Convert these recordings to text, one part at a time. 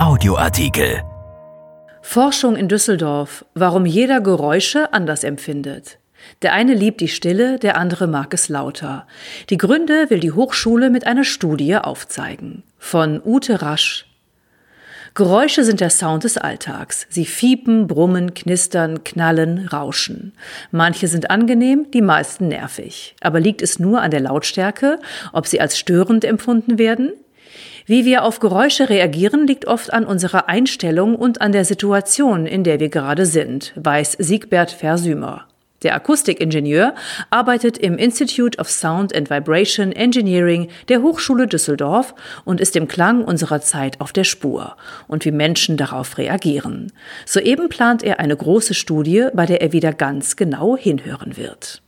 Audioartikel. Forschung in Düsseldorf, warum jeder Geräusche anders empfindet. Der eine liebt die Stille, der andere mag es lauter. Die Gründe will die Hochschule mit einer Studie aufzeigen. Von Ute Rasch. Geräusche sind der Sound des Alltags. Sie fiepen, brummen, knistern, knallen, rauschen. Manche sind angenehm, die meisten nervig. Aber liegt es nur an der Lautstärke, ob sie als störend empfunden werden? Wie wir auf Geräusche reagieren, liegt oft an unserer Einstellung und an der Situation, in der wir gerade sind, weiß Siegbert Versümer. Der Akustikingenieur arbeitet im Institute of Sound and Vibration Engineering der Hochschule Düsseldorf und ist dem Klang unserer Zeit auf der Spur und wie Menschen darauf reagieren. Soeben plant er eine große Studie, bei der er wieder ganz genau hinhören wird.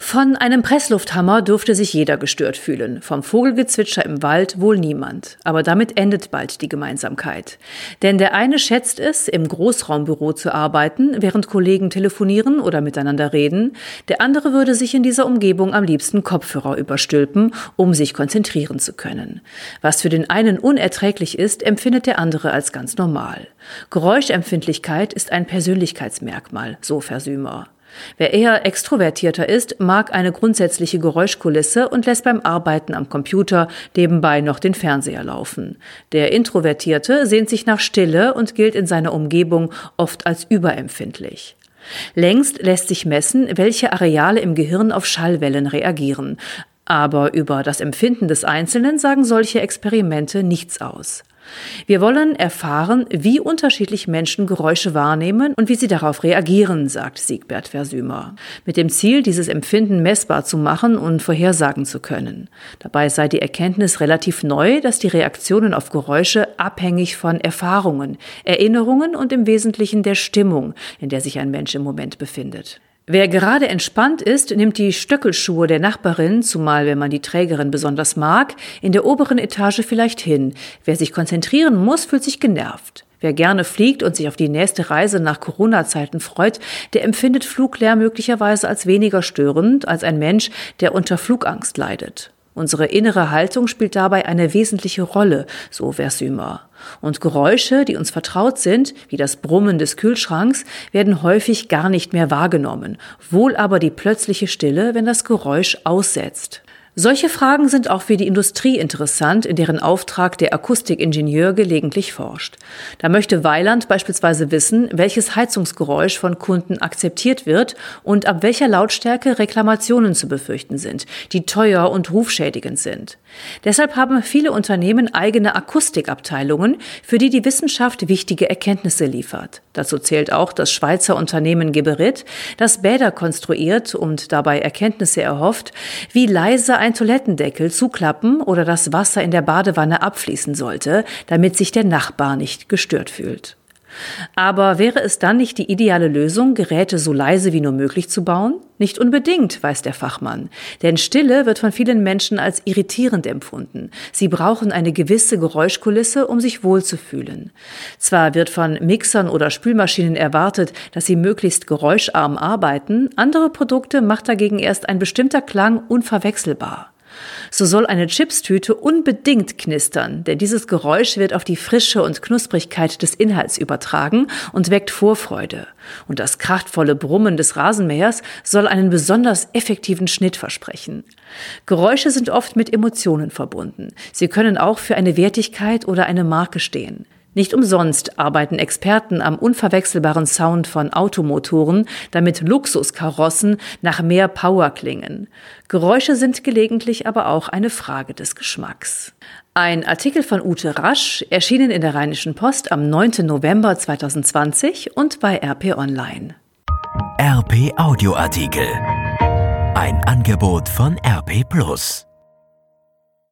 Von einem Presslufthammer dürfte sich jeder gestört fühlen, vom Vogelgezwitscher im Wald wohl niemand. Aber damit endet bald die Gemeinsamkeit. Denn der eine schätzt es, im Großraumbüro zu arbeiten, während Kollegen telefonieren oder miteinander reden, der andere würde sich in dieser Umgebung am liebsten Kopfhörer überstülpen, um sich konzentrieren zu können. Was für den einen unerträglich ist, empfindet der andere als ganz normal. Geräuschempfindlichkeit ist ein Persönlichkeitsmerkmal, so Versümer. Wer eher extrovertierter ist, mag eine grundsätzliche Geräuschkulisse und lässt beim Arbeiten am Computer nebenbei noch den Fernseher laufen. Der Introvertierte sehnt sich nach Stille und gilt in seiner Umgebung oft als überempfindlich. Längst lässt sich messen, welche Areale im Gehirn auf Schallwellen reagieren. Aber über das Empfinden des Einzelnen sagen solche Experimente nichts aus. Wir wollen erfahren, wie unterschiedlich Menschen Geräusche wahrnehmen und wie sie darauf reagieren, sagt Siegbert Versümer, mit dem Ziel, dieses Empfinden messbar zu machen und vorhersagen zu können. Dabei sei die Erkenntnis relativ neu, dass die Reaktionen auf Geräusche abhängig von Erfahrungen, Erinnerungen und im Wesentlichen der Stimmung, in der sich ein Mensch im Moment befindet. Wer gerade entspannt ist, nimmt die Stöckelschuhe der Nachbarin, zumal wenn man die Trägerin besonders mag, in der oberen Etage vielleicht hin. Wer sich konzentrieren muss, fühlt sich genervt. Wer gerne fliegt und sich auf die nächste Reise nach Corona-Zeiten freut, der empfindet Fluglärm möglicherweise als weniger störend als ein Mensch, der unter Flugangst leidet. Unsere innere Haltung spielt dabei eine wesentliche Rolle, so Versümer. Und Geräusche, die uns vertraut sind, wie das Brummen des Kühlschranks, werden häufig gar nicht mehr wahrgenommen, wohl aber die plötzliche Stille, wenn das Geräusch aussetzt. Solche Fragen sind auch für die Industrie interessant, in deren Auftrag der Akustikingenieur gelegentlich forscht. Da möchte Weiland beispielsweise wissen, welches Heizungsgeräusch von Kunden akzeptiert wird und ab welcher Lautstärke Reklamationen zu befürchten sind, die teuer und rufschädigend sind. Deshalb haben viele Unternehmen eigene Akustikabteilungen, für die die Wissenschaft wichtige Erkenntnisse liefert. Dazu zählt auch das Schweizer Unternehmen Geberit, das Bäder konstruiert und dabei Erkenntnisse erhofft, wie leise ein Toilettendeckel zuklappen oder das Wasser in der Badewanne abfließen sollte, damit sich der Nachbar nicht gestört fühlt. Aber wäre es dann nicht die ideale Lösung, Geräte so leise wie nur möglich zu bauen? Nicht unbedingt, weiß der Fachmann. Denn Stille wird von vielen Menschen als irritierend empfunden. Sie brauchen eine gewisse Geräuschkulisse, um sich wohlzufühlen. Zwar wird von Mixern oder Spülmaschinen erwartet, dass sie möglichst geräuscharm arbeiten, andere Produkte macht dagegen erst ein bestimmter Klang unverwechselbar. So soll eine Chipstüte unbedingt knistern, denn dieses Geräusch wird auf die Frische und Knusprigkeit des Inhalts übertragen und weckt Vorfreude. Und das kraftvolle Brummen des Rasenmähers soll einen besonders effektiven Schnitt versprechen. Geräusche sind oft mit Emotionen verbunden. Sie können auch für eine Wertigkeit oder eine Marke stehen. Nicht umsonst arbeiten Experten am unverwechselbaren Sound von Automotoren, damit Luxuskarossen nach mehr Power klingen. Geräusche sind gelegentlich aber auch eine Frage des Geschmacks. Ein Artikel von Ute Rasch, erschienen in der Rheinischen Post am 9. November 2020 und bei RP Online. RP Audioartikel. Ein Angebot von RP Plus.